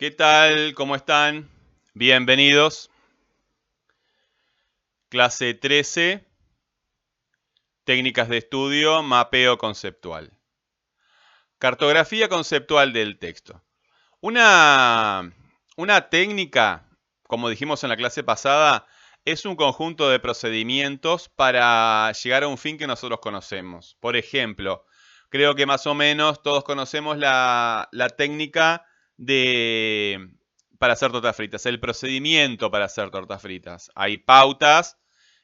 ¿Qué tal? ¿Cómo están? Bienvenidos. Clase 13. Técnicas de estudio, mapeo conceptual. Cartografía conceptual del texto. Una, una técnica, como dijimos en la clase pasada, es un conjunto de procedimientos para llegar a un fin que nosotros conocemos. Por ejemplo, creo que más o menos todos conocemos la, técnica de, para hacer tortas fritas, el procedimiento para hacer tortas fritas. Hay pautas,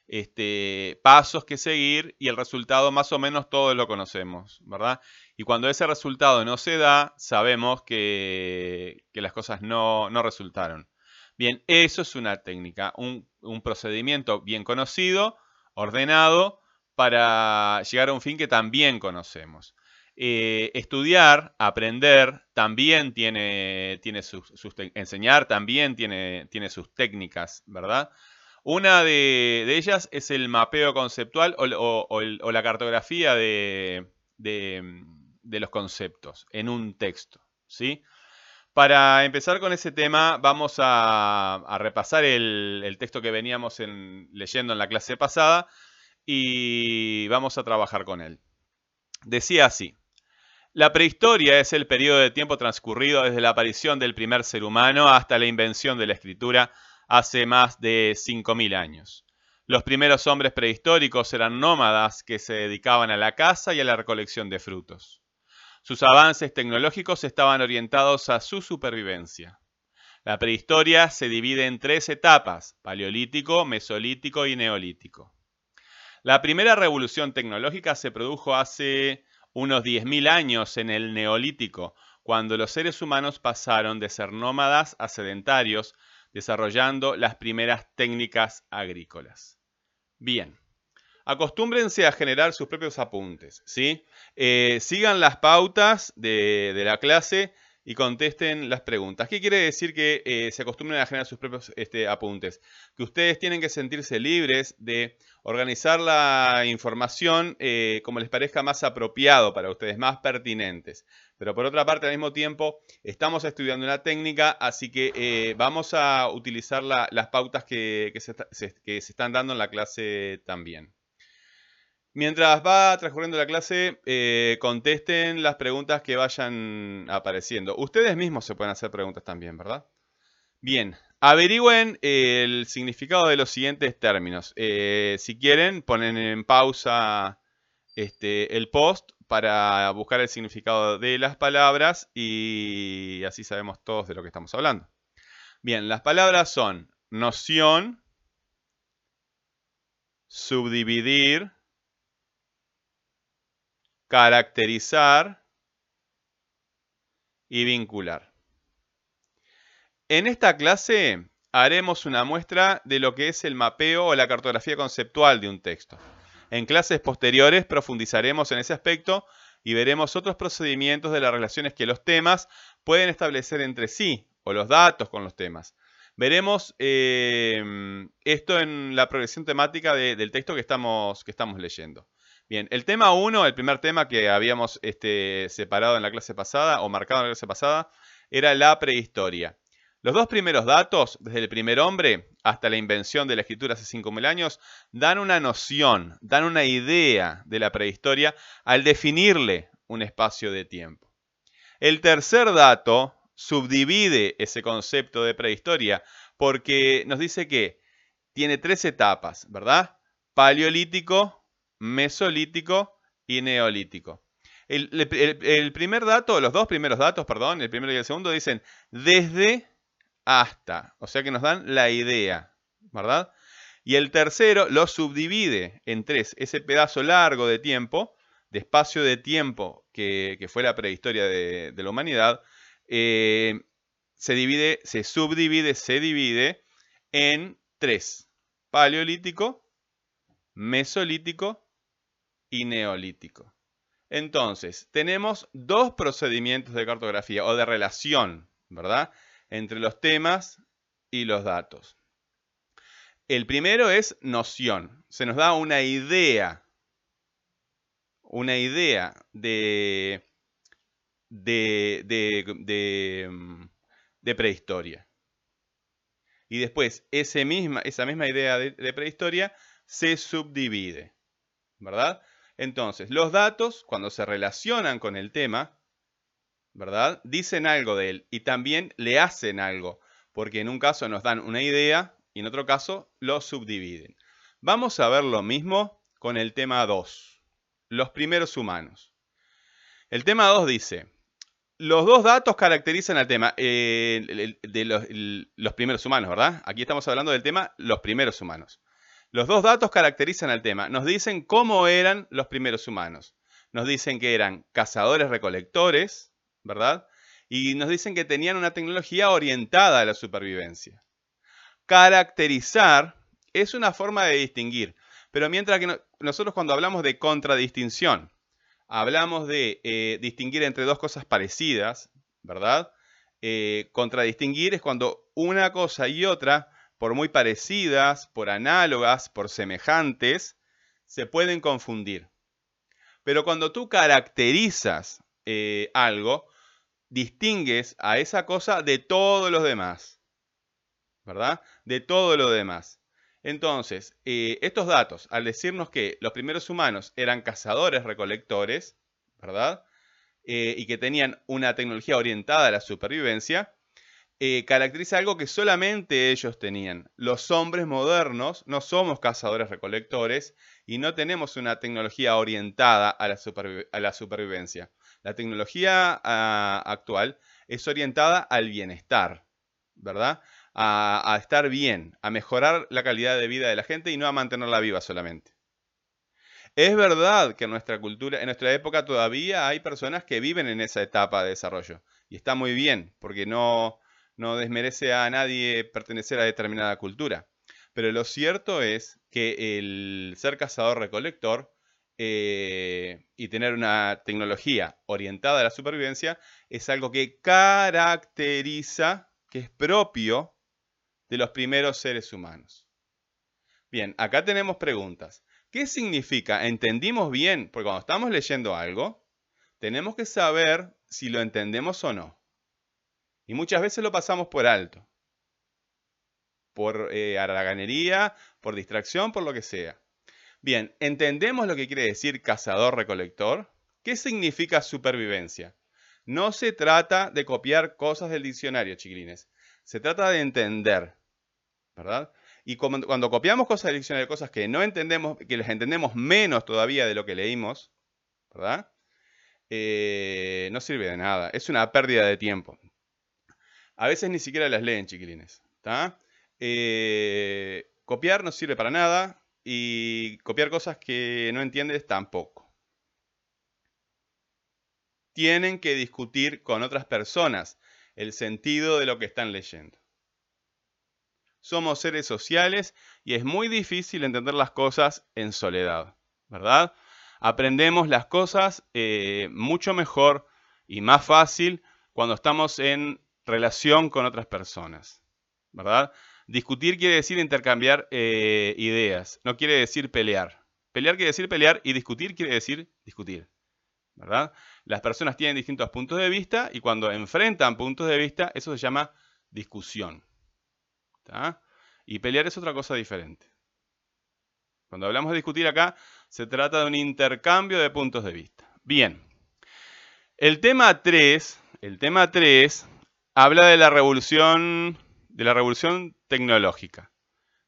este, pasos que seguir y el resultado más o menos todos lo conocemos, ¿verdad? Y cuando ese resultado no se da, sabemos que, las cosas no, no resultaron. Bien, eso es una técnica, un, procedimiento bien conocido, ordenado, para llegar a un fin que también conocemos. Eh, estudiar, aprender, también tiene, tiene sus, enseñar también tiene, tiene, sus técnicas, ¿verdad? Una de, ellas es el mapeo conceptual o, la cartografía de, de, los conceptos en un texto, ¿sí? Para empezar con ese tema, vamos a, repasar el, texto que veníamos leyendo en la clase pasada y vamos a trabajar con él. Decía así, la prehistoria es el periodo de tiempo transcurrido desde la aparición del primer ser humano hasta la invención de la escritura hace más de 5.000 años. Los primeros hombres prehistóricos eran nómadas que se dedicaban a la caza y a la recolección de frutos. Sus avances tecnológicos estaban orientados a su supervivencia. La prehistoria se divide en tres etapas, paleolítico, mesolítico y neolítico. La primera revolución tecnológica se produjo hace unos 10.000 años en el neolítico, cuando los seres humanos pasaron de ser nómadas a sedentarios, desarrollando las primeras técnicas agrícolas. Bien, acostúmbrense a generar sus propios apuntes, ¿sí? Eh, sigan las pautas de, la clase y contesten las preguntas. ¿Qué quiere decir que eh, se acostumbren a generar sus propios este, apuntes? Que ustedes tienen que sentirse libres de organizar la información eh, como les parezca más apropiado para ustedes, más pertinentes. Pero por otra parte, al mismo tiempo, estamos estudiando una técnica, así que vamos a utilizar las pautas que se están dando en la clase también. Mientras va transcurriendo la clase, eh, contesten las preguntas que vayan apareciendo. Ustedes mismos se pueden hacer preguntas también, ¿verdad? Bien, averigüen el significado de los siguientes términos. Eh, si quieren, ponen en pausa este, el post para buscar el significado de las palabras y así sabemos todos de lo que estamos hablando. Bien, las palabras son noción, subdividir, caracterizar y vincular. En esta clase haremos una muestra de lo que es el mapeo o la cartografía conceptual de un texto. En clases posteriores profundizaremos en ese aspecto y veremos otros procedimientos de las relaciones que los temas pueden establecer entre sí o los datos con los temas. Veremos eh, esto en la progresión temática del texto que estamos, que estamos leyendo. Bien, el tema 1, el primer tema que habíamos este, separado en la clase pasada o marcado en la clase pasada, era la prehistoria. Los dos primeros datos, desde el primer hombre hasta la invención de la escritura hace 5.000 años, dan una noción, dan una idea de la prehistoria al definirle un espacio de tiempo. El tercer dato subdivide ese concepto de prehistoria porque nos dice que tiene tres etapas, ¿verdad? Paleolítico, mesolítico y neolítico. El, primer dato, los dos primeros datos, perdón, el primero y el segundo dicen desde hasta, o sea que nos dan la idea, ¿verdad? Y el tercero lo subdivide en tres, ese pedazo largo de tiempo, de espacio de tiempo que, fue la prehistoria de, la humanidad, eh, se divide, se subdivide, se divide en tres, paleolítico, mesolítico y neolítico. Entonces, tenemos dos procedimientos de cartografía o de relación, ¿verdad? Entre los temas y los datos. El primero es noción. Se nos da una idea, una idea de, de, prehistoria. Y después esa misma idea de, de prehistoria se subdivide, ¿verdad? Entonces, los datos, cuando se relacionan con el tema, ¿verdad? Dicen algo de él y también le hacen algo, porque en un caso nos dan una idea y en otro caso lo subdividen. Vamos a ver lo mismo con el tema 2, los primeros humanos. El tema 2 dice, los dos datos caracterizan al tema eh, de los, los, primeros humanos, ¿verdad? Aquí estamos hablando del tema los primeros humanos. Los dos datos caracterizan al tema. Nos dicen cómo eran los primeros humanos. Nos dicen que eran cazadores recolectores, ¿verdad? Y nos dicen que tenían una tecnología orientada a la supervivencia. Caracterizar es una forma de distinguir, pero mientras que nosotros cuando hablamos de contradistinción, hablamos de eh, distinguir entre dos cosas parecidas, ¿verdad? Eh, contradistinguir es cuando una cosa y otra por muy parecidas, por análogas, por semejantes, se pueden confundir. Pero cuando tú caracterizas eh, algo, distingues a esa cosa de todos los demás. ¿Verdad? De todo lo demás. Entonces, eh, estos datos, al decirnos que los primeros humanos eran cazadores recolectores, ¿verdad? Eh, y que tenían una tecnología orientada a la supervivencia, eh, caracteriza algo que solamente ellos tenían. Los hombres modernos no somos cazadores recolectores y no tenemos una tecnología orientada a la, supervivencia. La tecnología ah, actual es orientada al bienestar, ¿verdad? A, a estar bien, a mejorar la calidad de vida de la gente y no a mantenerla viva solamente. Es verdad que en nuestra cultura, en nuestra época todavía hay personas que viven en esa etapa de desarrollo. Y está muy bien, porque no, no desmerece a nadie pertenecer a determinada cultura. Pero lo cierto es que el ser cazador-recolector eh, y tener una tecnología orientada a la supervivencia es algo que caracteriza, que es propio de los primeros seres humanos. Bien, acá tenemos preguntas. ¿Qué significa? ¿Entendimos bien? Porque cuando estamos leyendo algo, tenemos que saber si lo entendemos o no. Y muchas veces lo pasamos por alto. Por eh, haraganería, por distracción, por lo que sea. Bien, ¿entendemos lo que quiere decir cazador-recolector? ¿Qué significa supervivencia? No se trata de copiar cosas del diccionario, chiquilines. Se trata de entender, ¿verdad? Y cuando, copiamos cosas del diccionario, cosas que no entendemos, que les entendemos menos todavía de lo que leímos, ¿verdad? Eh, no sirve de nada. Es una pérdida de tiempo. A veces ni siquiera las leen, chiquilines. Eh, copiar no sirve para nada y copiar cosas que no entiendes tampoco. Tienen que discutir con otras personas el sentido de lo que están leyendo. Somos seres sociales y es muy difícil entender las cosas en soledad, ¿verdad? Aprendemos las cosas eh, mucho mejor y más fácil cuando estamos en relación con otras personas, ¿verdad? Discutir quiere decir intercambiar eh, ideas, no quiere decir pelear. Pelear quiere decir pelear y discutir quiere decir discutir, ¿verdad? Las personas tienen distintos puntos de vista y cuando enfrentan puntos de vista, eso se llama discusión. Y pelear es otra cosa diferente. Cuando hablamos de discutir acá, se trata de un intercambio de puntos de vista. Bien. El tema 3, el tema 3 habla de la revolución, de la revolución tecnológica,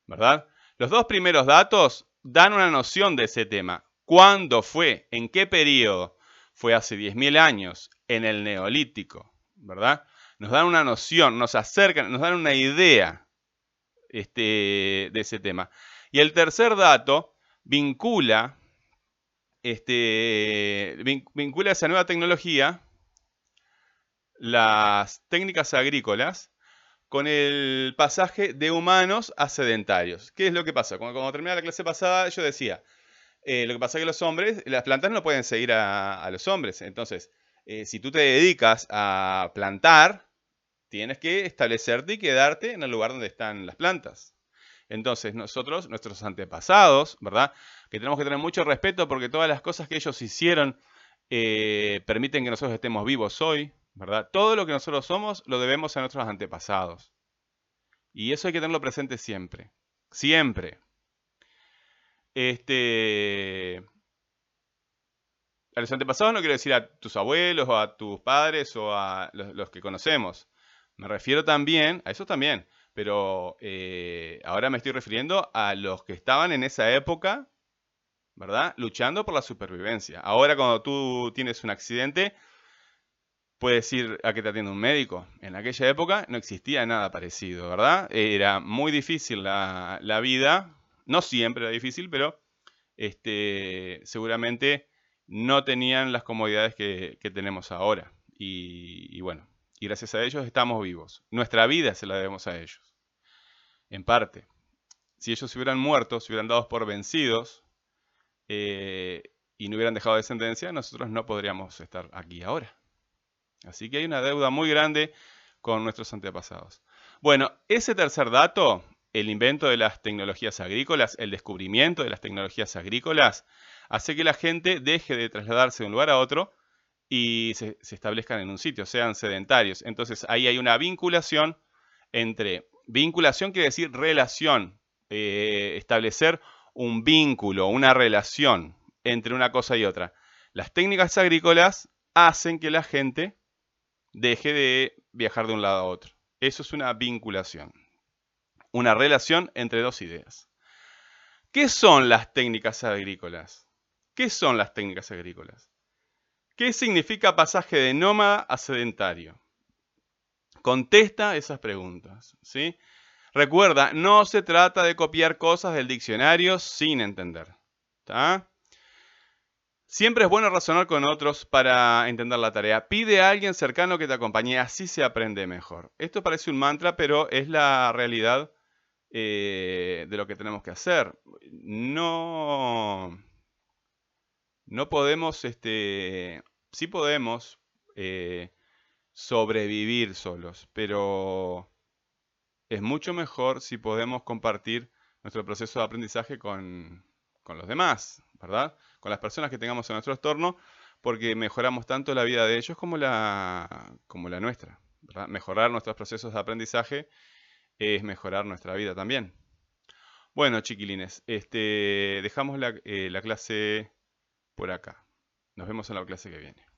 ¿verdad? Los dos primeros datos dan una noción de ese tema. ¿Cuándo fue? ¿En qué periodo? Fue hace 10.000 años, en el neolítico, ¿verdad? Nos dan una noción, nos acercan, nos dan una idea este, de ese tema. Y el tercer dato vincula, este, vincula esa nueva tecnología las técnicas agrícolas con el pasaje de humanos a sedentarios. ¿Qué es lo que pasa? Cuando, cuando terminé la clase pasada, yo decía, eh, lo que pasa es que los hombres, las plantas no pueden seguir a, los hombres. Entonces, eh, si tú te dedicas a plantar, tienes que establecerte y quedarte en el lugar donde están las plantas. Entonces, nosotros, nuestros antepasados, ¿verdad? Que tenemos que tener mucho respeto porque todas las cosas que ellos hicieron eh, permiten que nosotros estemos vivos hoy, ¿verdad? Todo lo que nosotros somos lo debemos a nuestros antepasados. Y eso hay que tenerlo presente siempre. Siempre. Este, a los antepasados no quiero decir a tus abuelos o a tus padres o a los, que conocemos. Me refiero también, a eso también, pero eh, ahora me estoy refiriendo a los que estaban en esa época, ¿verdad? Luchando por la supervivencia. Ahora cuando tú tienes un accidente, puedes ir a que te atienda un médico. En aquella época no existía nada parecido, ¿verdad? Era muy difícil la, vida, no siempre era difícil, pero este, seguramente no tenían las comodidades que, tenemos ahora. Y, bueno, y gracias a ellos estamos vivos. Nuestra vida se la debemos a ellos. En parte. Si ellos se hubieran muerto, se hubieran dado por vencidos eh, y no hubieran dejado descendencia, nosotros no podríamos estar aquí ahora. Así que hay una deuda muy grande con nuestros antepasados. Bueno, ese tercer dato, el invento de las tecnologías agrícolas, el descubrimiento de las tecnologías agrícolas, hace que la gente deje de trasladarse de un lugar a otro y se, establezcan en un sitio, sean sedentarios. Entonces ahí hay una vinculación entre, vinculación quiere decir relación, eh, establecer un vínculo, una relación entre una cosa y otra. Las técnicas agrícolas hacen que la gente deje de viajar de un lado a otro. Eso es una vinculación, una relación entre dos ideas. ¿Qué son las técnicas agrícolas? ¿Qué son las técnicas agrícolas? ¿Qué significa pasaje de nómada a sedentario? Contesta esas preguntas. ¿sí? Recuerda, no se trata de copiar cosas del diccionario sin entender. Siempre es bueno razonar con otros para entender la tarea. Pide a alguien cercano que te acompañe, así se aprende mejor. Esto parece un mantra, pero es la realidad eh, de lo que tenemos que hacer. No, no podemos, este, sí podemos eh, sobrevivir solos, pero es mucho mejor si podemos compartir nuestro proceso de aprendizaje con, los demás, ¿verdad? Con las personas que tengamos en nuestro entorno, porque mejoramos tanto la vida de ellos como la, nuestra. Mejorar nuestros procesos de aprendizaje es mejorar nuestra vida también. Bueno, chiquilines, este, dejamos eh, la clase por acá. Nos vemos en la clase que viene.